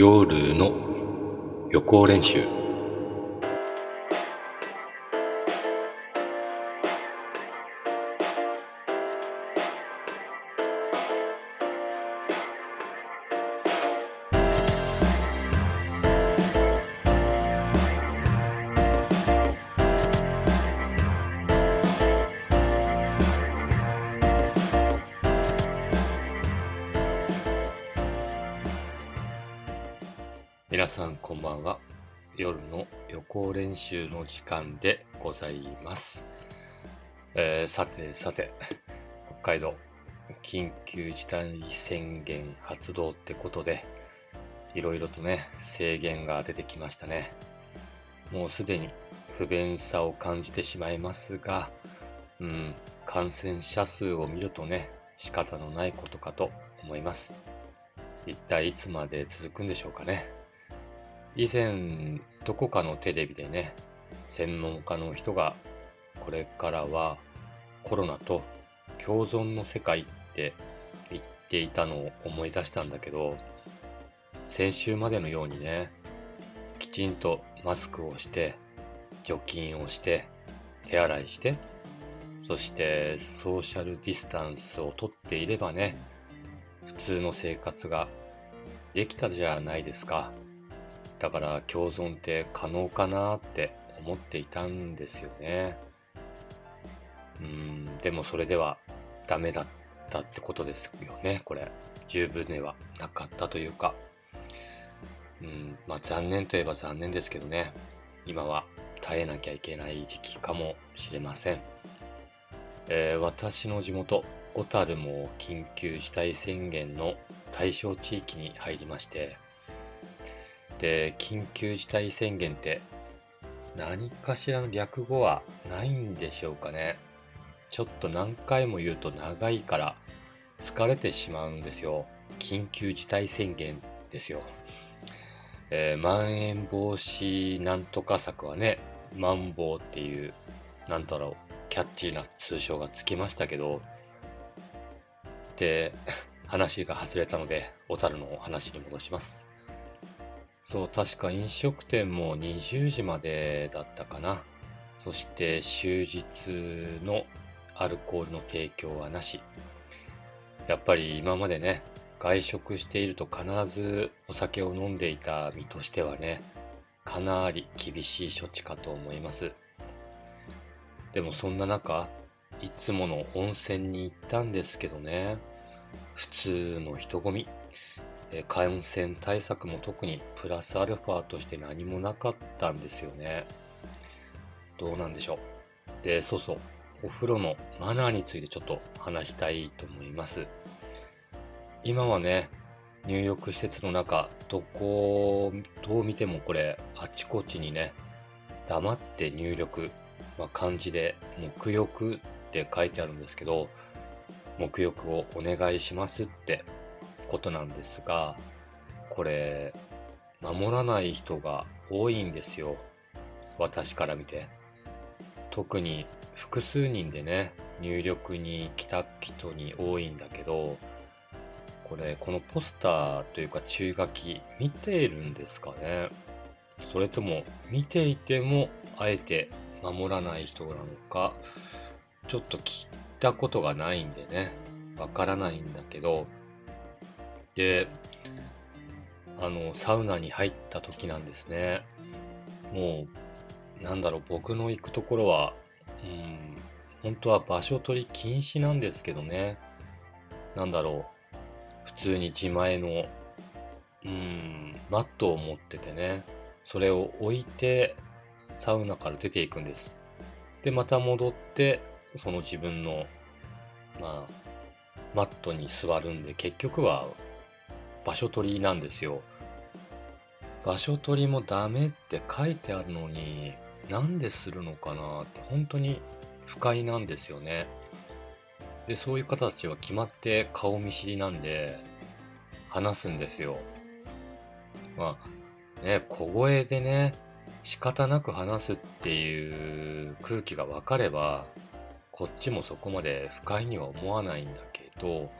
夜の予行練習。習の時間でございます、えーさてさて北海道緊急事態宣言発動ってことでいろいろとね制限が出てきましたね。もうすでに不便さを感じてしまいますがうん感染者数を見るとね仕方のないことかと思います。一体いつまで続くんでしょうかね。以前どこかのテレビでね専門家の人がこれからはコロナと共存の世界って言っていたのを思い出したんだけど先週までのようにねきちんとマスクをして除菌をして手洗いしてそしてソーシャルディスタンスをとっていればね普通の生活ができたじゃないですか。だから共存って可能かなって思っていたんですよね。うん、でもそれではダメだったってことですよね、これ。十分ではなかったというか。うん、まあ残念といえば残念ですけどね。今は耐えなきゃいけない時期かもしれません。えー私の地元、小樽も緊急事態宣言の対象地域に入りまして、で、緊急事態宣言って何かしらの略語はないんでしょうかね。ちょっと何回も言うと長いから疲れてしまうんですよ。緊急事態宣言ですよ。えーまん延防止なんとか策はね、マンボウっていう、なんだろう、キャッチーな通称がつきましたけど、で、話が外れたので、小樽の話に戻します。そう、確か飲食店も20時までだったかな。そして終日のアルコールの提供はなし。やっぱり今までね、外食していると必ずお酒を飲んでいた身としてはね、かなり厳しい処置かと思います。でもそんな中、いつもの温泉に行ったんですけどね、普通の人混み。感染対策も特にプラスアルファとして何もなかったんですよね。どうなんでしょう。で、そうそう、お風呂のマナーについてちょっと話したいと思います。今はね、入浴施設の中、どこどう見てもこれ、あちこちにね、黙って入力、まあ、漢字で、沐浴って書いてあるんですけど、沐浴をお願いしますってことなんですが、これ、守らない人が多いんですよ。私から見て。特に複数人でね、入力に来た人に多いんだけど、これ、このポスターというか注意書き見ているんですかねそれとも見ていてもあえて守らない人なのか、ちょっと聞いたことがないんでね、わからないんだけど、で、あの、サウナに入った時なんですね。もう、なんだろう、僕の行くところは、うん、本当は場所取り禁止なんですけどね。なんだろう、普通に自前の、うん、マットを持っててね、それを置いて、サウナから出ていくんです。で、また戻って、その自分の、まあ、マットに座るんで、結局は場所取りなんですよ。場所取りもダメって書いてあるのに、なんでするのかなって本当に不快なんですよね。で、そういう方たちは決まって顔見知りなんで、話すんですよ。まあ、ね、小声でね、仕方なく話すっていう空気が分かれば、こっちもそこまで不快には思わないんだけど、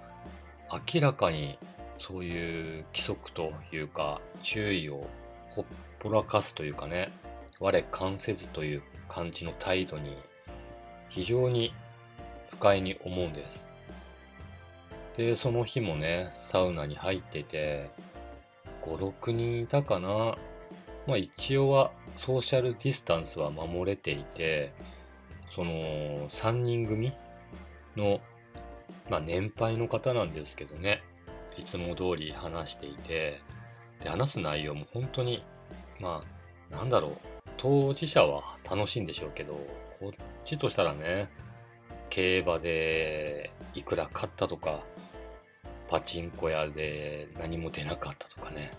明らかにそういう規則というか、注意をほっぽらかすというかね、我関せずという感じの態度に非常に不快に思うんです。で、その日もね、サウナに入ってて、5、6人いたかな。まあ一応はソーシャルディスタンスは守れていて、その3人組の、まあ年配の方なんですけどね、いつも通り話していて、で、話す内容も本当に、まあ、なんだろう、当事者は楽しいんでしょうけど、こっちとしたらね、競馬でいくら勝ったとか、パチンコ屋で何も出なかったとかね、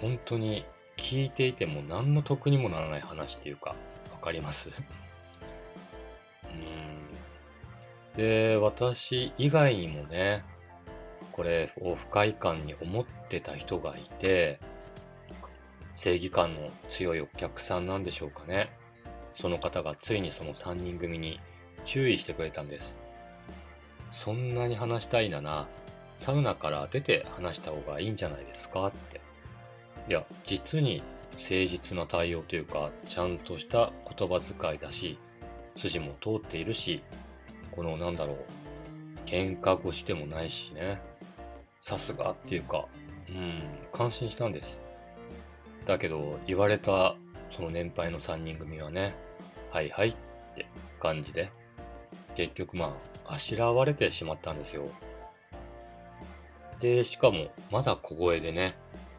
本当に聞いていても何の得にもならない話っていうか、わかります？うん。で、私以外にもね、これを不快感に思ってた人がいて、正義感の強いお客さんなんでしょうかね。その方がついにその3人組に注意してくれたんです。そんなに話したいなら、サウナから出て話した方がいいんじゃないですか？って。いや、実に誠実な対応というか、ちゃんとした言葉遣いだし、筋も通っているし、このなんだろう、喧嘩越しでもないしね。さすがっていうか、うん、感心したんです。だけど、言われたその年配の3人組はね、はいはいって感じで、結局まあ、あしらわれてしまったんですよ。で、しかも、まだ小声でね、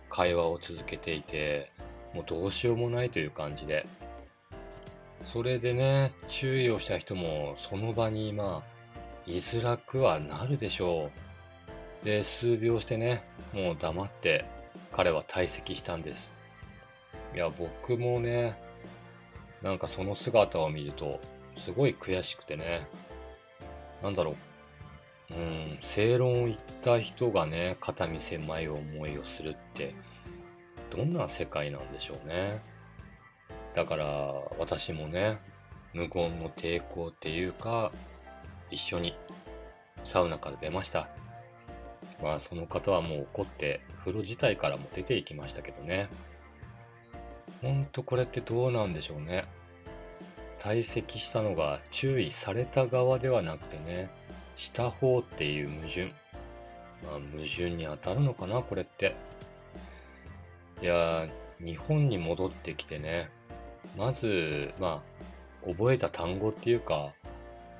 会話を続けていて、もうどうしようもないという感じで。それでね、注意をした人も、その場にまあ、居づらくはなるでしょう。で、数秒してね、もう黙って彼は退席したんです。いや、僕もね、なんかその姿を見ると、すごい悔しくてね、なんだろう、うん、正論を言った人がね、肩身狭い思いをするって、どんな世界なんでしょうね。だから、私もね、無言の抵抗っていうか、一緒にサウナから出ました。まあその方はもう怒って風呂自体からも出ていきましたけどね。ほんとこれってどうなんでしょうね。退席したのが注意された側ではなくてね、した方っていう矛盾。まあ矛盾に当たるのかな、これって。いや日本に戻ってきてね、まず、まあ、覚えた単語っていうか、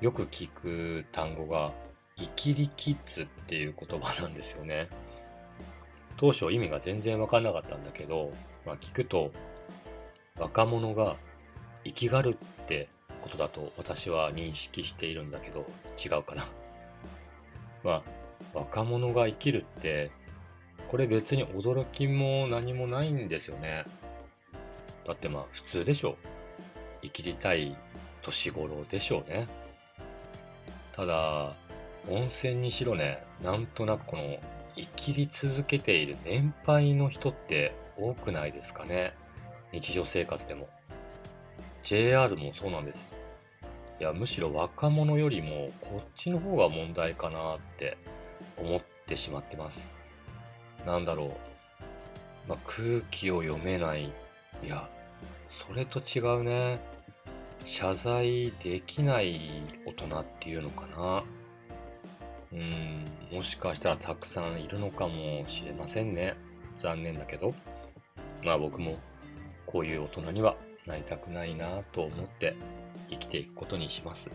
よく聞く単語が、イキリキッズっていう言葉なんですよね。当初意味が全然わかんなかったんだけど、まあ、聞くと若者が生きがるってことだと私は認識しているんだけど違うかな。まあ若者が生きるってこれ別に驚きも何もないんですよね。だってまあ普通でしょ。生きりたい年頃でしょうね。ただ、温泉にしろね、なんとなくこの生きり続けている年配の人って多くないですかね。日常生活でも。JR もそうなんです。いや、むしろ若者よりもこっちの方が問題かなって思ってしまってます。なんだろう。まあ、空気を読めない。いや、それと違うね。謝罪できない大人っていうのかな。うん、もしかしたらたくさんいるのかもしれませんね。残念だけど。まあ僕もこういう大人にはなりたくないなと思って生きていくことにします。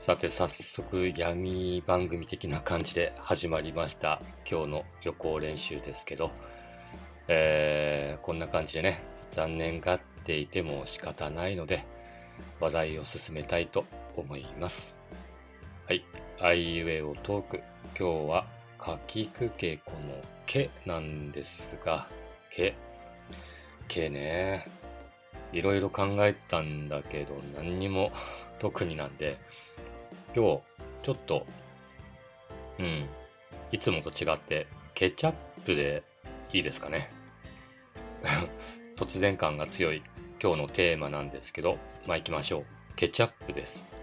さて早速闇番組的な感じで始まりました今日の予行練習ですけど、えー、こんな感じでね残念がっていても仕方ないので話題を進めたいと思います。はい。アイウェイをトーク。今日は、かきくけこのけなんですが、け。けね。いろいろ考えたんだけど、何にも 特になんで、今日、ちょっと、うん、いつもと違って、ケチャップでいいですかね。突然感が強い今日のテーマなんですけど、まあ行きましょう。ケチャップです。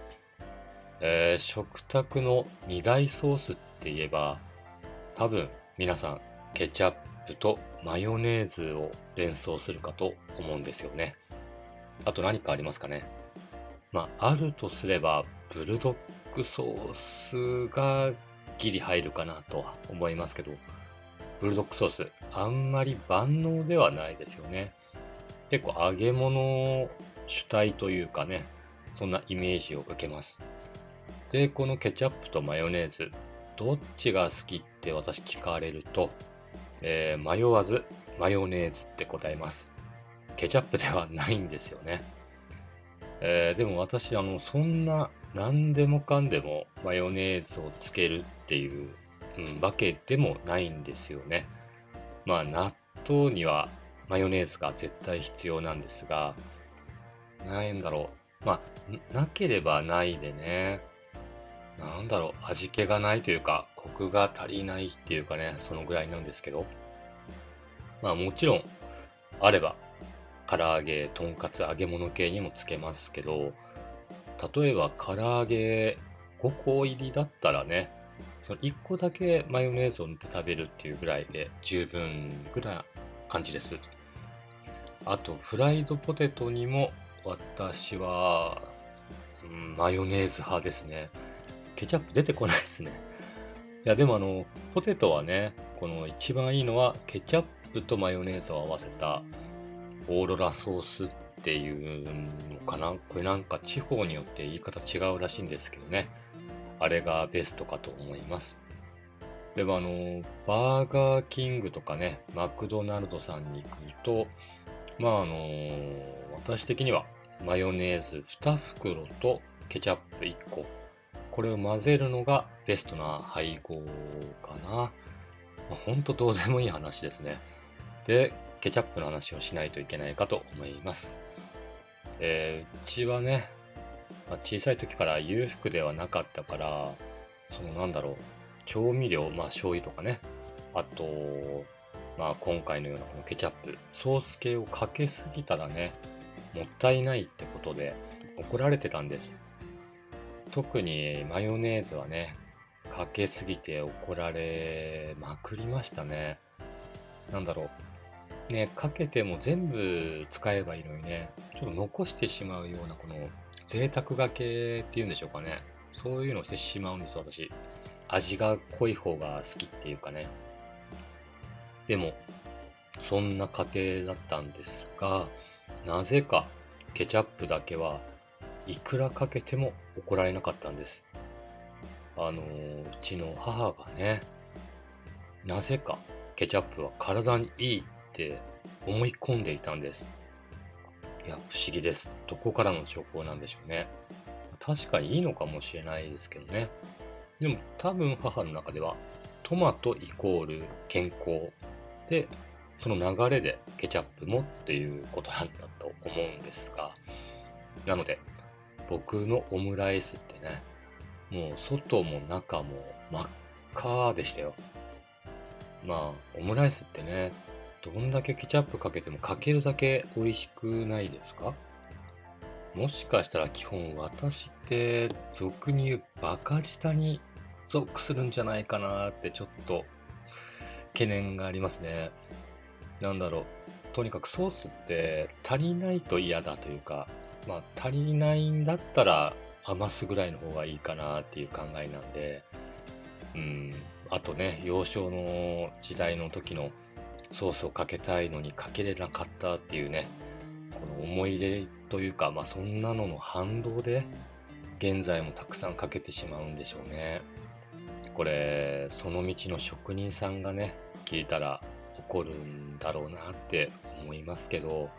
えー、食卓の二大ソースって言えば、多分皆さんケチャップとマヨネーズを連想するかと思うんですよね。あと何かありますかねまあ、あるとすれば、ブルドックソースがギリ入るかなとは思いますけど、ブルドックソース、あんまり万能ではないですよね。結構揚げ物主体というかね、そんなイメージを受けます。で、このケチャップとマヨネーズ、どっちが好きって私聞かれると、えー、迷わずマヨネーズって答えます。ケチャップではないんですよね。えー、でも私、あの、そんな何でもかんでもマヨネーズをつけるっていう、うん、わけでもないんですよね。まあ、納豆にはマヨネーズが絶対必要なんですが、なんだろう。まあ、なければないでね、なんだろう、味気がないというか、コクが足りないっていうかね、そのぐらいなんですけど。まあもちろん、あれば、唐揚げ、とんかつ、揚げ物系にもつけますけど、例えば唐揚げ5個入りだったらね、その1個だけマヨネーズを塗って食べるっていうぐらいで十分ぐらいな感じです。あと、フライドポテトにも私は、うん、マヨネーズ派ですね。ケチャップ出てこないですね。いや、でもあの、ポテトはね、この一番いいのは、ケチャップとマヨネーズを合わせた、オーロラソースっていうのかな？これなんか地方によって言い方違うらしいんですけどね。あれがベストかと思います。でもあの、バーガーキングとかね、マクドナルドさんに行くと、まああの、私的にはマヨネーズ2袋とケチャップ1個これを混ぜるのがベストな配合かな。まあ、ほんとどうでもいい話ですね。で、ケチャップの話をしないといけないかと思います。えー、うちはね、まあ、小さい時から裕福ではなかったから、そのなんだろう、調味料、まあ醤油とかね、あと、まあ今回のようなこのケチャップ、ソース系をかけすぎたらね、もったいないってことで怒られてたんです。特にマヨネーズはね、かけすぎて怒られまくりましたね。なんだろう。ね、かけても全部使えばいいのにね、ちょっと残してしまうようなこの贅沢がけっていうんでしょうかね。そういうのをしてしまうんです、私。味が濃い方が好きっていうかね。でも、そんな家庭だったんですが、なぜかケチャップだけはいくらかけても怒られなかったんです。あのうちの母がね、なぜかケチャップは体にいいって思い込んでいたんです。いや、不思議です。どこからの情報なんでしょうね。確かにいいのかもしれないですけどね。でも多分母の中ではトマトイコール健康で、その流れでケチャップもっていうことなんだと思うんですが、なので僕のオムライスってね、もう外も中も真っ赤でしたよ。まあ、オムライスってね、どんだけケチャップかけてもかけるだけ美味しくないですか？もしかしたら基本私って俗に言うバカ舌に属するんじゃないかなってちょっと懸念がありますね。なんだろう。とにかくソースって足りないと嫌だというか、まあ、足りないんだったら余すぐらいの方がいいかなっていう考えなんで、うん、あとね、幼少の時代の時のソースをかけたいのにかけれなかったっていうね、この思い出というか、まあそんなのの反動で、現在もたくさんかけてしまうんでしょうね。これ、その道の職人さんがね、聞いたら怒るんだろうなって思いますけど、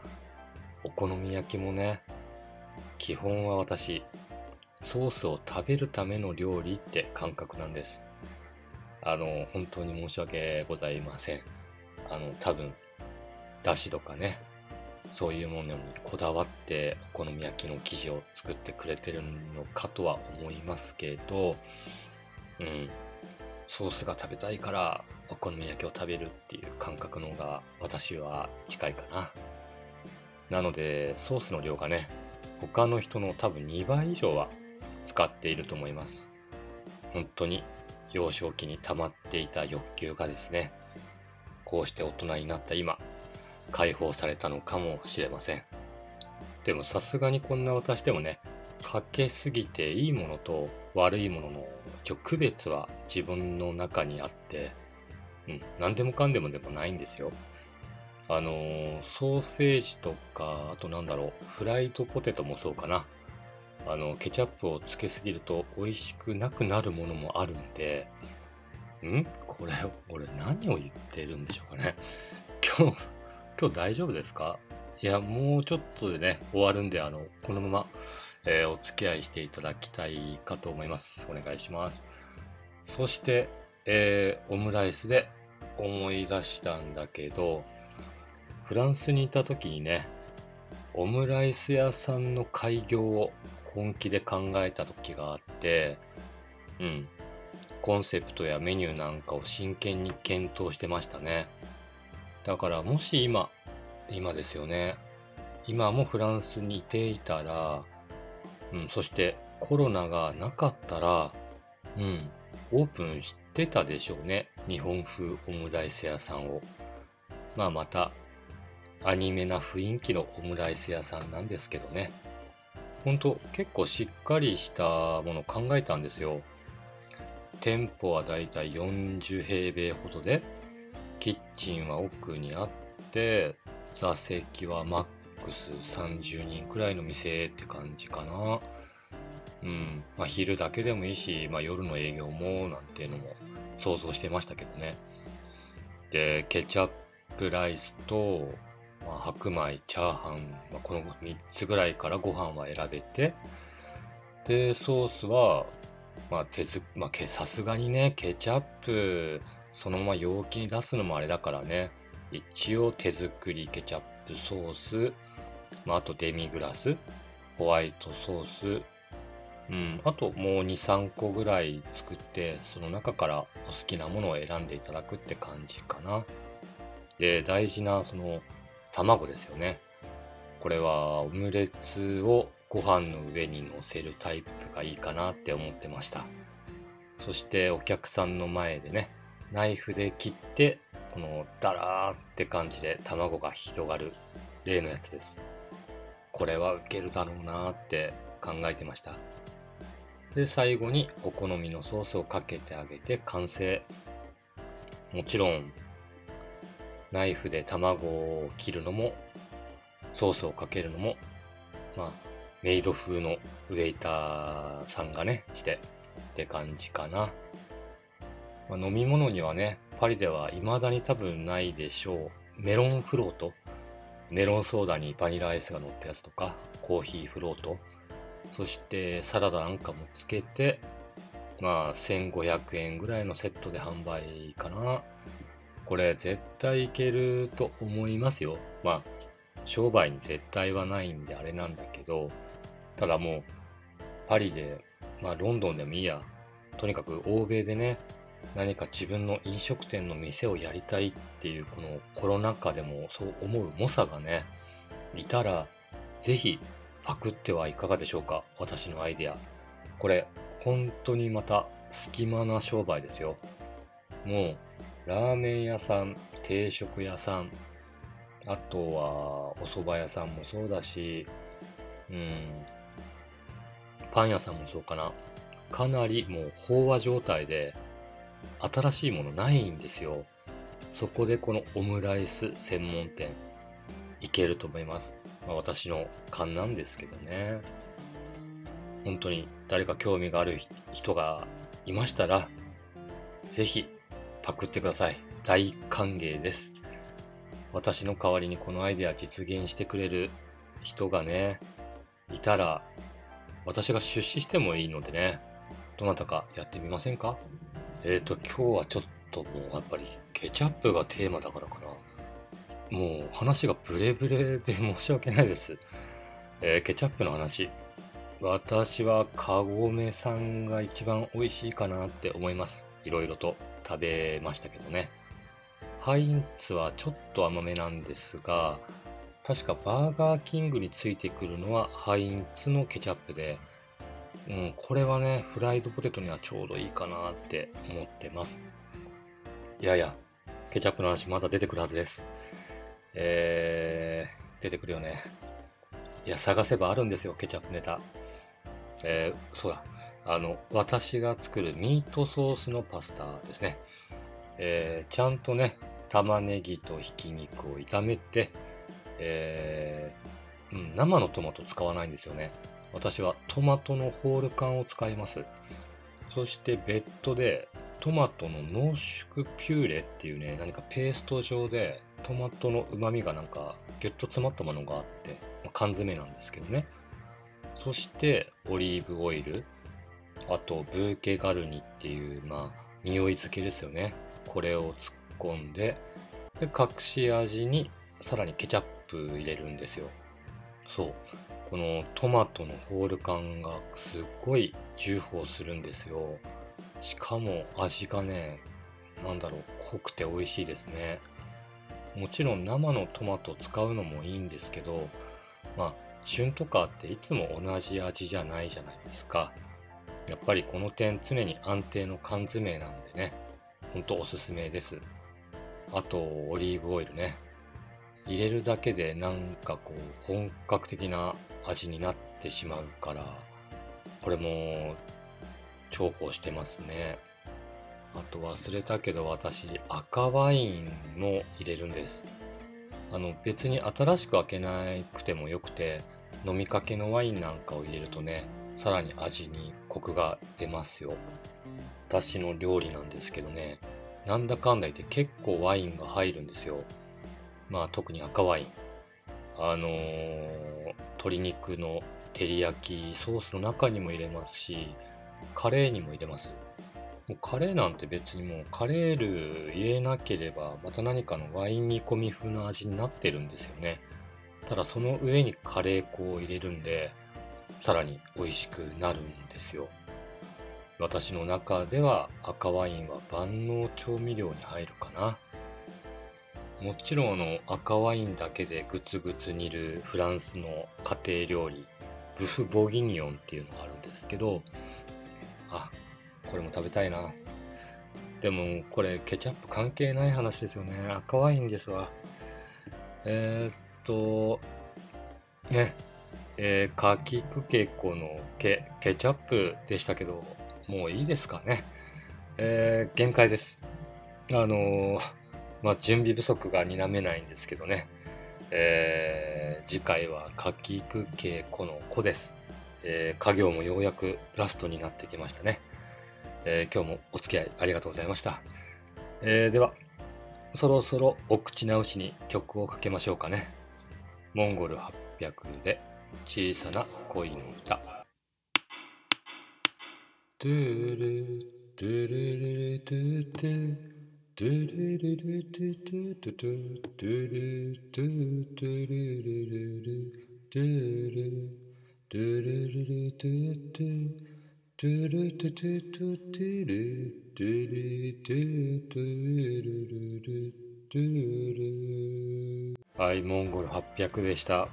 お好み焼きもね、基本は私、ソースを食べるための料理って感覚なんです。あの、本当に申し訳ございません。あの、多分、だしとかね、そういうものにこだわってお好み焼きの生地を作ってくれてるのかとは思いますけど、うん、ソースが食べたいからお好み焼きを食べるっていう感覚の方が私は近いかな。なので、ソースの量がね、他の人の多分2倍以上は使っていると思います。本当に幼少期に溜まっていた欲求がですね、こうして大人になった今、解放されたのかもしれません。でもさすがにこんな私でもね、かけすぎていいものと悪いものの一応区別は自分の中にあって、うん、何でもかんでもでもないんですよ。あのー、ソーセージとか、あとなんだろう、フライドポテトもそうかな。あの、ケチャップをつけすぎると美味しくなくなるものもあるんで、ん？これ、俺何を言ってるんでしょうかね。今日、今日大丈夫ですか？いや、もうちょっとでね、終わるんで、あの、このまま、えー、お付き合いしていただきたいかと思います。お願いします。そして、えー、オムライスで思い出したんだけど、フランスにいた時にね、オムライス屋さんの開業を本気で考えた時があって、うん、コンセプトやメニューなんかを真剣に検討してましたね。だからもし今、今ですよね。今もフランスにいていたら、うん、そしてコロナがなかったら、うん、オープンしてたでしょうね。日本風オムライス屋さんを。まあまた、アニメな雰囲気のオムライス屋さんなんですけどね。ほんと結構しっかりしたもの考えたんですよ。店舗はだいたい40平米ほどで、キッチンは奥にあって、座席はマックス30人くらいの店って感じかな。うん。まあ昼だけでもいいし、まあ夜の営業もなんていうのも想像してましたけどね。で、ケチャップライスと、まあ、白米、チャーハン、まあ、この3つぐらいからご飯は選べて、で、ソースは、まあ、手ず、まあ、さすがにね、ケチャップ、そのまま容器に出すのもあれだからね、一応手作りケチャップソース、まあ、あとデミグラス、ホワイトソース、うん、あともう2、3個ぐらい作って、その中からお好きなものを選んでいただくって感じかな。で、大事なその卵ですよね。これはオムレツをご飯の上に乗せるタイプがいいかなって思ってました。そしてお客さんの前でね、ナイフで切って、このダラーって感じで卵が広がる例のやつです。これはウケるだろうなって考えてました。で、最後にお好みのソースをかけてあげて完成。もちろんナイフで卵を切るのも、ソースをかけるのも、まあ、メイド風のウェイターさんがね、してって感じかな。まあ、飲み物にはね、パリでは未だに多分ないでしょう。メロンフロート。メロンソーダにバニラアイスが乗ったやつとか、コーヒーフロート。そしてサラダなんかもつけて、まあ1500円ぐらいのセットで販売かな。これ絶対いけると思いますよ。まあ、商売に絶対はないんであれなんだけど、ただもう、パリで、まあロンドンでもいいや、とにかく欧米でね、何か自分の飲食店の店をやりたいっていうこのコロナ禍でもそう思う猛者がね、いたら、ぜひパクってはいかがでしょうか？私のアイデア。これ、本当にまた隙間な商売ですよ。もう、ラーメン屋さん、定食屋さん、あとはお蕎麦屋さんもそうだし、うん、パン屋さんもそうかな。かなりもう飽和状態で、新しいものないんですよ。そこでこのオムライス専門店、いけると思います。まあ、私の勘なんですけどね。本当に誰か興味がある人がいましたら、ぜひパクってください。大歓迎です。私の代わりにこのアイデア実現してくれる人がね、いたら、私が出資してもいいのでね、どなたかやってみませんか？えっ、ー、と、今日はちょっともうやっぱりケチャップがテーマだからかな。もう話がブレブレで申し訳ないです。えー、ケチャップの話。私はカゴメさんが一番美味しいかなって思います。いろいろと。食べましたけどね。ハインツはちょっと甘めなんですが、確かバーガーキングについてくるのはハインツのケチャップで、うん、これはね、フライドポテトにはちょうどいいかなって思ってます。いやいや、ケチャップの話まだ出てくるはずです。えー、出てくるよね。いや、探せばあるんですよ、ケチャップネタ。えー、そうだ。あの、私が作るミートソースのパスタですね。えー、ちゃんとね、玉ねぎとひき肉を炒めて、えー、うん、生のトマト使わないんですよね。私はトマトのホール缶を使います。そして別途でトマトの濃縮ピューレっていうね、何かペースト状でトマトの旨味がなんかギュッと詰まったものがあって、まあ、缶詰なんですけどね。そしてオリーブオイル、あとブーケガルニっていう、まあ、匂い付けですよね。これを突っ込んで、で隠し味にさらにケチャップ入れるんですよ。そう。このトマトのホール感がすっごい重宝するんですよ。しかも味がね、なんだろう、濃くて美味しいですね。もちろん生のトマト使うのもいいんですけど、まあ、旬とかっていつも同じ味じゃないじゃないですか。やっぱりこの点常に安定の缶詰なんでね、ほんとおすすめです。あと、オリーブオイルね。入れるだけでなんかこう、本格的な味になってしまうから、これも重宝してますね。あと忘れたけど私赤ワインも入れるんです。あの別に新しく開けなくてもよくて飲みかけのワインなんかを入れるとねさらに味にコクが出ますよ。私の料理なんですけどねなんだかんだ言って結構ワインが入るんですよ。まあ特に赤ワイン。あのー、鶏肉の照り焼きソースの中にも入れますし、カレーにも入れます。もうカレーなんて別にもうカレール入れなければまた何かのワイン煮込み風の味になってるんですよね。ただその上にカレー粉を入れるんで、さらに美味しくなるんですよ。私の中では赤ワインは万能調味料に入るかな。もちろんあの赤ワインだけでグツグツ煮るフランスの家庭料理ブフ・ボギニオンっていうのがあるんですけどあこれも食べたいなでもこれケチャップ関係ない話ですよね赤ワインですわえー、っとねえー、かきくけこのケケチャップでしたけどもういいですかねえー、限界ですあのーまあ、準備不足が否めないんですけどね。えー、次回はかきくけこの子です。えー、家業もようやくラストになってきましたね。えー、今日もお付き合いありがとうございました。えー、では、そろそろお口直しに曲をかけましょうかね。モンゴル800で小さな恋の歌。トゥルトゥルルルトゥトゥドゥルルルトゥトゥトゥトゥトゥルトゥトゥルルルルトゥルトゥルルルトゥトゥトゥルトゥトゥトゥトゥルトゥルトゥトゥルルルトゥルはい、モンゴル800でした。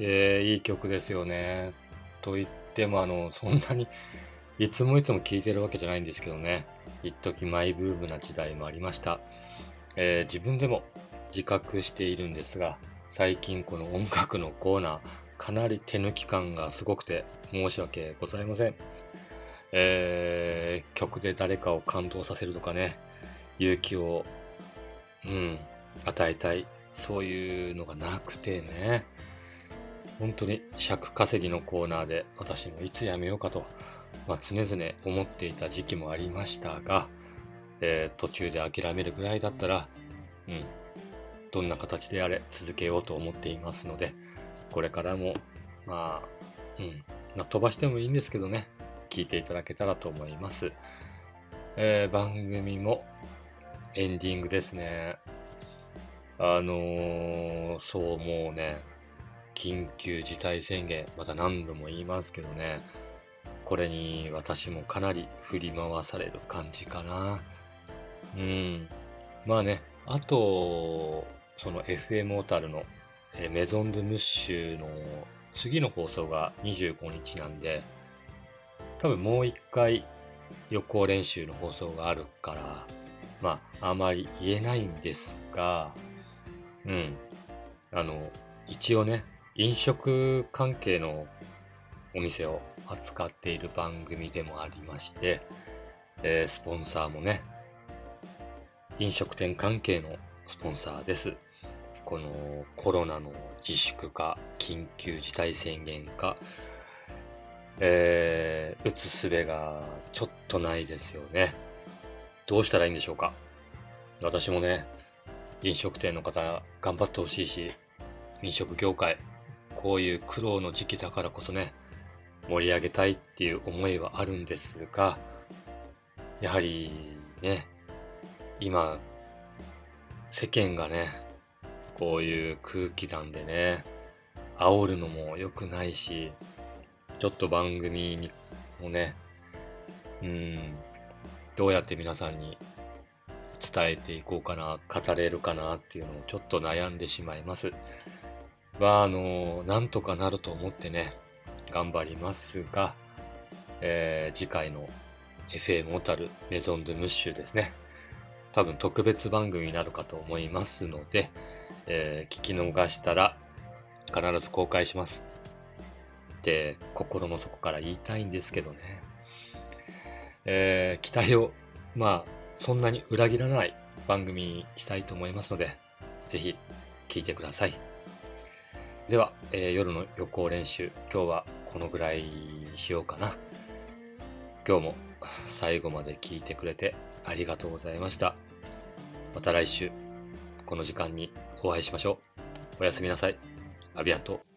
えー、いい曲ですよね。と言っても、あの、そんなにいつもいつも聴いてるわけじゃないんですけどね。一時マイブームな時代もありました。えー、自分でも自覚しているんですが、最近この音楽のコーナー、かなり手抜き感がすごくて申し訳ございません。えー、曲で誰かを感動させるとかね、勇気を、うん、与えたい、そういうのがなくてね、本当に尺稼ぎのコーナーで私もいつやめようかとまあ、常々思っていた時期もありましたが、えー、途中で諦めるぐらいだったら、うん、どんな形であれ続けようと思っていますので、これからも、まあ、うん、まあ、飛ばしてもいいんですけどね、聞いていただけたらと思います。えー、番組もエンディングですね。あのー、そう、もうね、緊急事態宣言、また何度も言いますけどね、これに私もかなり振り回される感じかな。うん。まあね、あと、その FM オタルのメゾン・ドゥ・ムッシュの次の放送が25日なんで、多分もう一回予行練習の放送があるから、まあ、あまり言えないんですが、うん。あの、一応ね、飲食関係のお店を扱っている番組でもありまして、えー、スポンサーもね、飲食店関係のスポンサーです。このコロナの自粛か、緊急事態宣言か、えー、打つすべがちょっとないですよね。どうしたらいいんでしょうか私もね、飲食店の方頑張ってほしいし、飲食業界、こういう苦労の時期だからこそね、盛り上げたいっていう思いはあるんですが、やはりね、今、世間がね、こういう空気なんでね、煽るのも良くないし、ちょっと番組にもね、うん、どうやって皆さんに伝えていこうかな、語れるかなっていうのをちょっと悩んでしまいます。は、あの、なんとかなると思ってね、頑張りますが、えー、次回の FM 小樽メゾンドムッシュですね。多分特別番組になるかと思いますので、えー、聞き逃したら必ず公開します。って心の底から言いたいんですけどね。えー、期待を、まあ、そんなに裏切らない番組にしたいと思いますので、ぜひ聞いてください。では、えー、夜の予行練習、今日はこのぐらいにしようかな。今日も 最後まで聞いてくれてありがとうございました。また来週、この時間にお会いしましょう。おやすみなさい。アビアント。